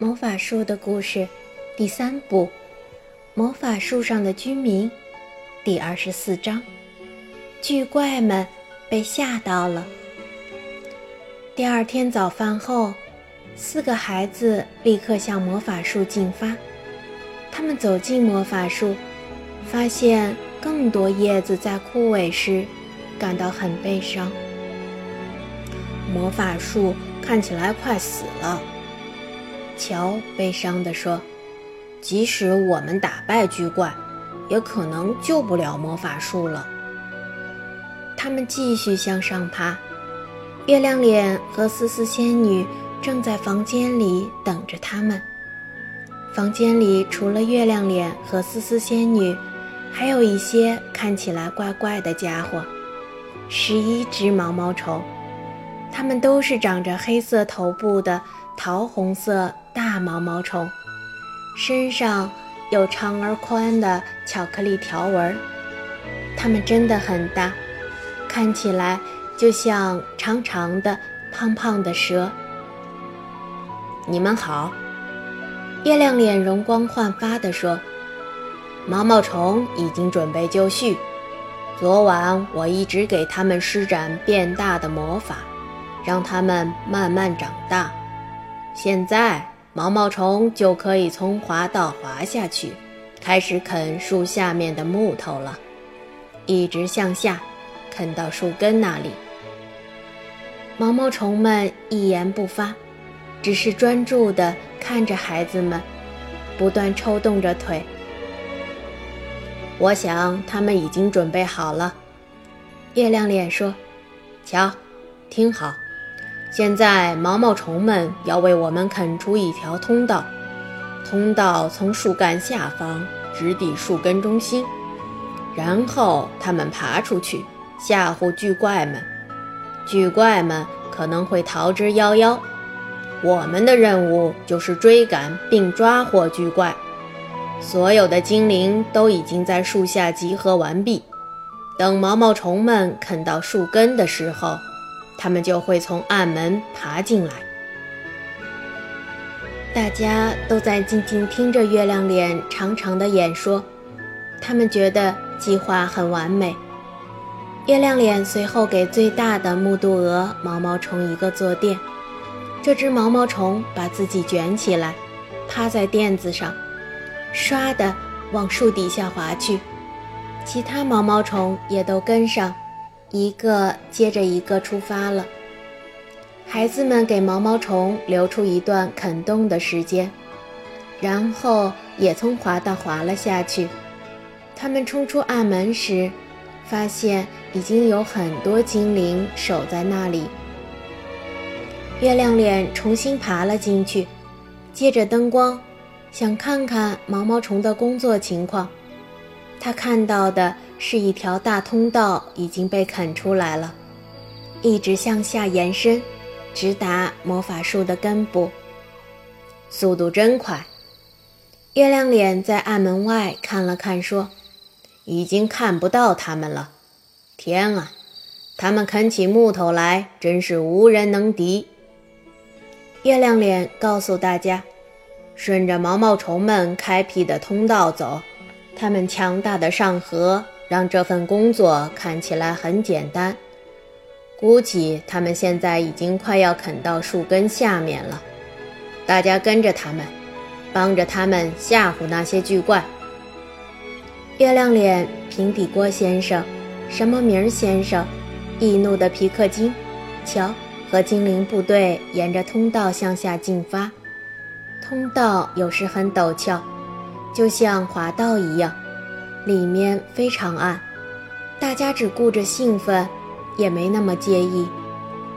魔法树的故事第三部《魔法树上的居民》第二十四章：巨怪们被吓到了。第二天早饭后，四个孩子立刻向魔法树进发。他们走进魔法树，发现更多叶子在枯萎时，感到很悲伤。魔法树看起来快死了，乔悲伤地说：“即使我们打败巨怪，也可能救不了魔法树了。”他们继续向上爬。月亮脸和思思仙女正在房间里等着他们。房间里除了月亮脸和思思仙女，还有一些看起来怪怪的家伙——十一只毛毛虫。它们都是长着黑色头部的桃红色大毛毛虫，身上有长而宽的巧克力条纹。它们真的很大，看起来就像长长的、胖胖的蛇。你们好，月亮脸容光焕发地说：“毛毛虫已经准备就绪。昨晚我一直给它们施展变大的魔法。”让它们慢慢长大，现在毛毛虫就可以从滑道滑下去，开始啃树下面的木头了，一直向下，啃到树根那里。毛毛虫们一言不发，只是专注地看着孩子们，不断抽动着腿。我想他们已经准备好了，月亮脸说：“瞧，听好。”现在，毛毛虫们要为我们啃出一条通道，通道从树干下方直抵树根中心，然后它们爬出去，吓唬巨怪们。巨怪们可能会逃之夭夭。我们的任务就是追赶并抓获巨怪。所有的精灵都已经在树下集合完毕，等毛毛虫们啃到树根的时候。他们就会从暗门爬进来。大家都在静静听着月亮脸长长的演说，他们觉得计划很完美。月亮脸随后给最大的木渡鹅毛毛虫一个坐垫，这只毛毛虫把自己卷起来，趴在垫子上，唰的往树底下滑去，其他毛毛虫也都跟上。一个接着一个出发了。孩子们给毛毛虫留出一段啃动的时间，然后也从滑道滑了下去。他们冲出暗门时，发现已经有很多精灵守在那里。月亮脸重新爬了进去，借着灯光，想看看毛毛虫的工作情况。他看到的。是一条大通道已经被啃出来了，一直向下延伸，直达魔法树的根部。速度真快！月亮脸在暗门外看了看，说：“已经看不到他们了。天啊，他们啃起木头来真是无人能敌。”月亮脸告诉大家：“顺着毛毛虫们开辟的通道走，他们强大的上颌。”让这份工作看起来很简单。估计他们现在已经快要啃到树根下面了。大家跟着他们，帮着他们吓唬那些巨怪。月亮脸平底锅先生、什么名先生、易怒的皮克金，瞧，和精灵部队沿着通道向下进发。通道有时很陡峭，就像滑道一样。里面非常暗，大家只顾着兴奋，也没那么介意。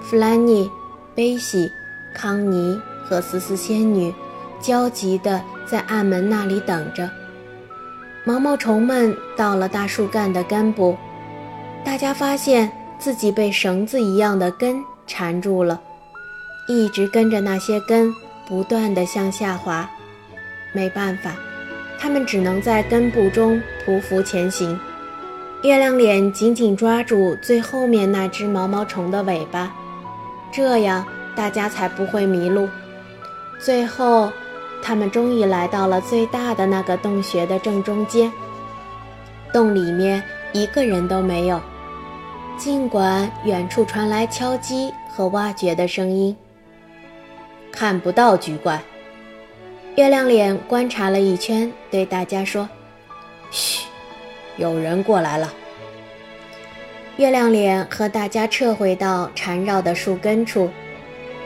弗兰妮、贝西、康妮和思思仙女焦急地在暗门那里等着。毛毛虫们到了大树干的根部，大家发现自己被绳子一样的根缠住了，一直跟着那些根不断地向下滑。没办法。他们只能在根部中匍匐前行。月亮脸紧紧抓住最后面那只毛毛虫的尾巴，这样大家才不会迷路。最后，他们终于来到了最大的那个洞穴的正中间。洞里面一个人都没有，尽管远处传来敲击和挖掘的声音。看不到巨怪。月亮脸观察了一圈，对大家说：“嘘，有人过来了。”月亮脸和大家撤回到缠绕的树根处，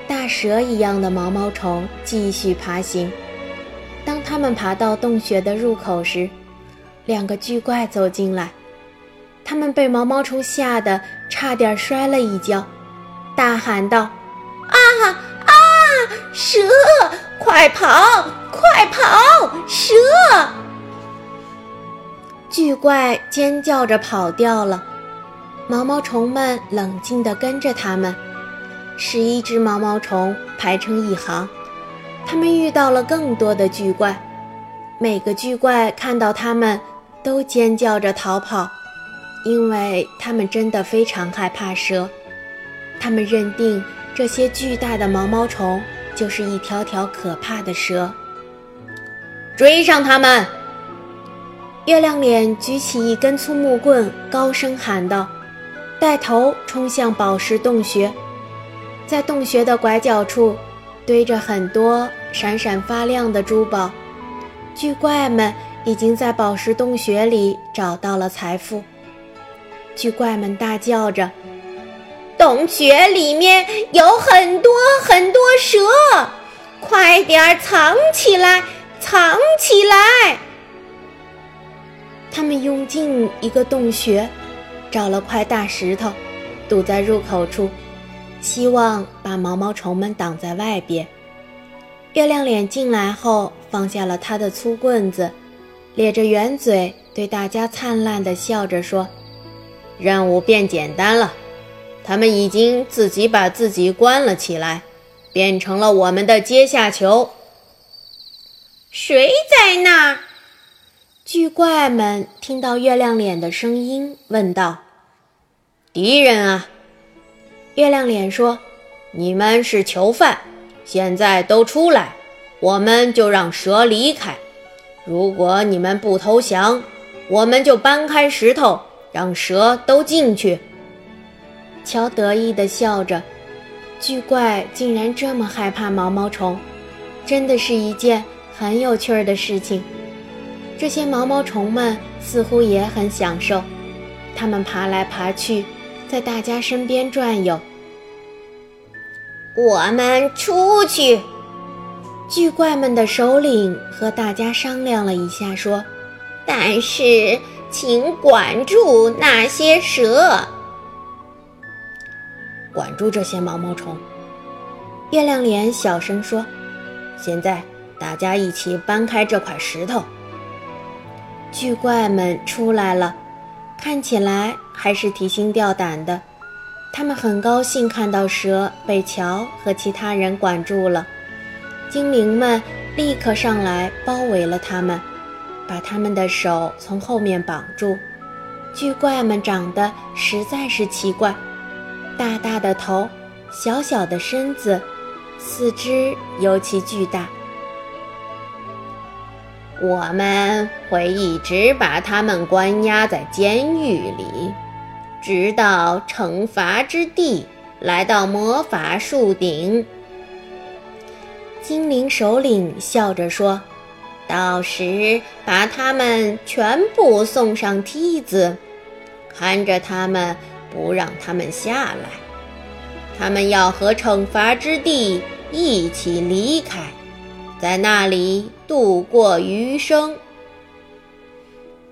大蛇一样的毛毛虫继续爬行。当他们爬到洞穴的入口时，两个巨怪走进来，他们被毛毛虫吓得差点摔了一跤，大喊道：“啊啊！蛇，快跑，快跑！蛇！”巨怪尖叫着跑掉了。毛毛虫们冷静地跟着他们，十一只毛毛虫排成一行。他们遇到了更多的巨怪，每个巨怪看到他们都尖叫着逃跑，因为他们真的非常害怕蛇。他们认定这些巨大的毛毛虫就是一条条可怕的蛇。追上他们！月亮脸举起一根粗木棍，高声喊道。带头冲向宝石洞穴，在洞穴的拐角处堆着很多闪闪发亮的珠宝。巨怪们已经在宝石洞穴里找到了财富。巨怪们大叫着：“洞穴里面有很多很多蛇，快点藏起来，藏起来！”他们用进一个洞穴。找了块大石头，堵在入口处，希望把毛毛虫们挡在外边。月亮脸进来后，放下了他的粗棍子，咧着圆嘴对大家灿烂地笑着说：“任务变简单了，他们已经自己把自己关了起来，变成了我们的阶下囚。”谁在那儿？巨怪们听到月亮脸的声音，问道。敌人啊！月亮脸说：“你们是囚犯，现在都出来，我们就让蛇离开。如果你们不投降，我们就搬开石头，让蛇都进去。”乔得意地笑着，巨怪竟然这么害怕毛毛虫，真的是一件很有趣儿的事情。这些毛毛虫们似乎也很享受，它们爬来爬去。在大家身边转悠。我们出去。巨怪们的首领和大家商量了一下，说：“但是，请管住那些蛇，管住这些毛毛虫。”月亮脸小声说：“现在，大家一起搬开这块石头。”巨怪们出来了。看起来还是提心吊胆的，他们很高兴看到蛇被乔和其他人管住了。精灵们立刻上来包围了他们，把他们的手从后面绑住。巨怪们长得实在是奇怪，大大的头，小小的身子，四肢尤其巨大。我们会一直把他们关押在监狱里，直到惩罚之地来到魔法树顶。精灵首领笑着说：“到时把他们全部送上梯子，看着他们，不让他们下来。他们要和惩罚之地一起离开。”在那里度过余生。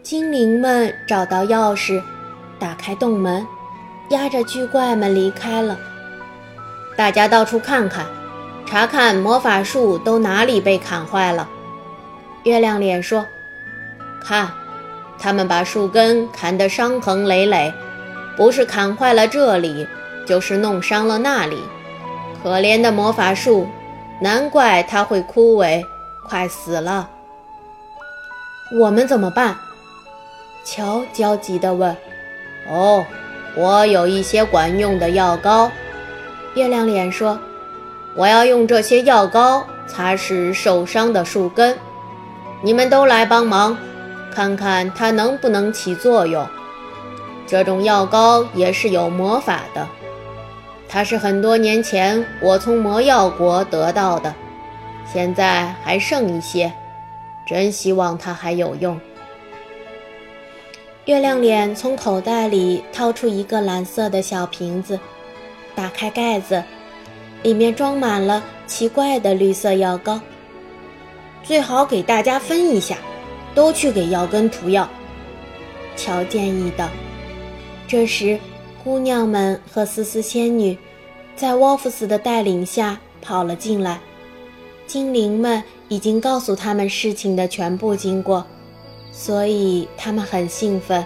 精灵们找到钥匙，打开洞门，押着巨怪们离开了。大家到处看看，查看魔法树都哪里被砍坏了。月亮脸说：“看，他们把树根砍得伤痕累累，不是砍坏了这里，就是弄伤了那里。可怜的魔法树。”难怪它会枯萎，快死了。我们怎么办？乔焦急地问。“哦，我有一些管用的药膏。”月亮脸说，“我要用这些药膏擦拭受伤的树根，你们都来帮忙，看看它能不能起作用。这种药膏也是有魔法的，它是很多年前我从魔药国得到的，现在还剩一些，真希望它还有用。月亮脸从口袋里掏出一个蓝色的小瓶子，打开盖子，里面装满了奇怪的绿色药膏。最好给大家分一下，都去给药根涂药。乔建议道。这时，姑娘们和思思仙女在沃夫斯的带领下跑了进来。精灵们已经告诉他们事情的全部经过。所以他们很兴奋。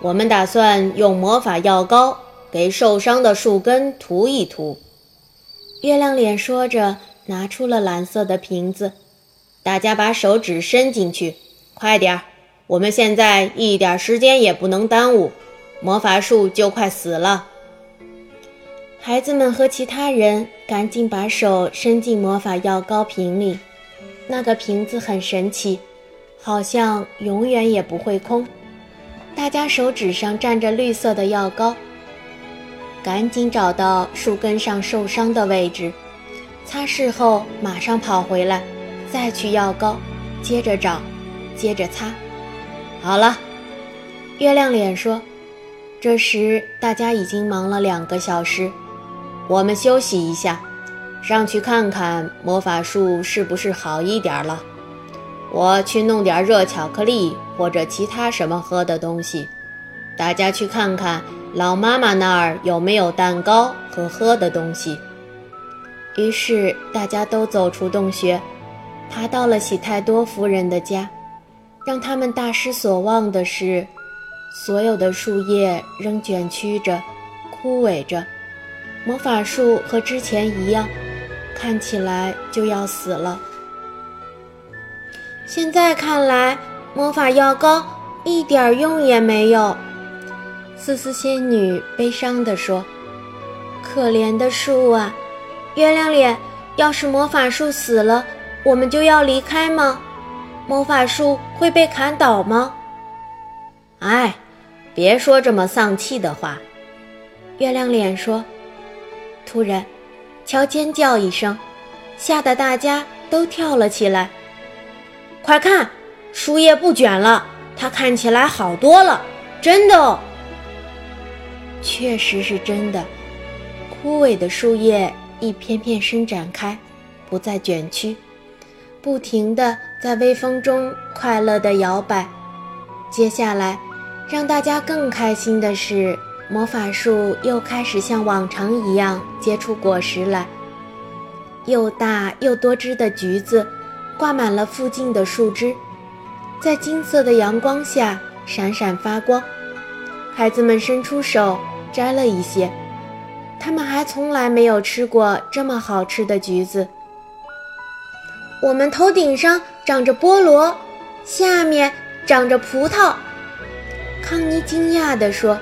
我们打算用魔法药膏给受伤的树根涂一涂。月亮脸说着，拿出了蓝色的瓶子。大家把手指伸进去，快点儿！我们现在一点时间也不能耽误，魔法树就快死了。孩子们和其他人赶紧把手伸进魔法药膏瓶里。那个瓶子很神奇。好像永远也不会空。大家手指上沾着绿色的药膏，赶紧找到树根上受伤的位置，擦拭后马上跑回来，再去药膏，接着找，接着擦。好了，月亮脸说：“这时大家已经忙了两个小时，我们休息一下，上去看看魔法树是不是好一点了。”我去弄点热巧克力或者其他什么喝的东西，大家去看看老妈妈那儿有没有蛋糕和喝的东西。于是大家都走出洞穴，爬到了喜太多夫人的家。让他们大失所望的是，所有的树叶仍卷曲着、枯萎着，魔法树和之前一样，看起来就要死了。现在看来，魔法药膏一点用也没有。思思仙女悲伤地说：“可怜的树啊，月亮脸，要是魔法树死了，我们就要离开吗？魔法树会被砍倒吗？”哎，别说这么丧气的话。”月亮脸说。突然，乔尖叫一声，吓得大家都跳了起来。快看，树叶不卷了，它看起来好多了，真的哦。确实是真的，枯萎的树叶一片片伸展开，不再卷曲，不停地在微风中快乐地摇摆。接下来，让大家更开心的是，魔法树又开始像往常一样结出果实来，又大又多汁的橘子。挂满了附近的树枝，在金色的阳光下闪闪发光。孩子们伸出手摘了一些，他们还从来没有吃过这么好吃的橘子。我们头顶上长着菠萝，下面长着葡萄。康妮惊讶地说：“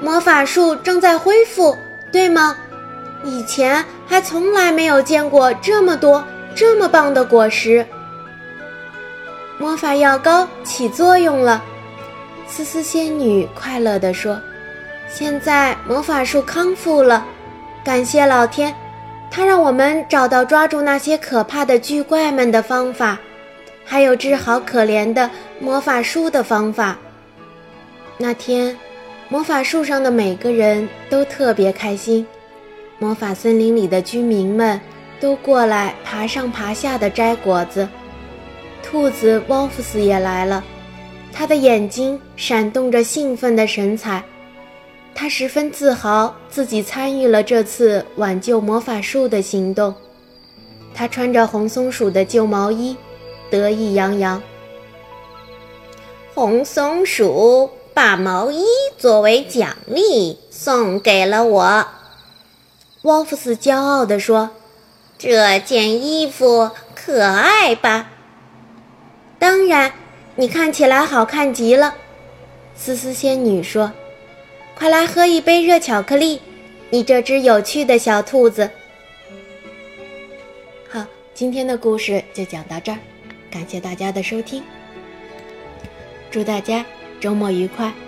魔法树正在恢复，对吗？以前还从来没有见过这么多。”这么棒的果实，魔法药膏起作用了。思思仙女快乐地说：“现在魔法树康复了，感谢老天，他让我们找到抓住那些可怕的巨怪们的方法，还有治好可怜的魔法树的方法。”那天，魔法树上的每个人都特别开心，魔法森林里的居民们。都过来爬上爬下的摘果子，兔子沃夫斯也来了，他的眼睛闪动着兴奋的神采，他十分自豪自己参与了这次挽救魔法树的行动。他穿着红松鼠的旧毛衣，得意洋洋。红松鼠把毛衣作为奖励送给了我，沃夫斯骄傲地说。这件衣服可爱吧？当然，你看起来好看极了。思思仙女说：“快来喝一杯热巧克力，你这只有趣的小兔子。”好，今天的故事就讲到这儿，感谢大家的收听，祝大家周末愉快。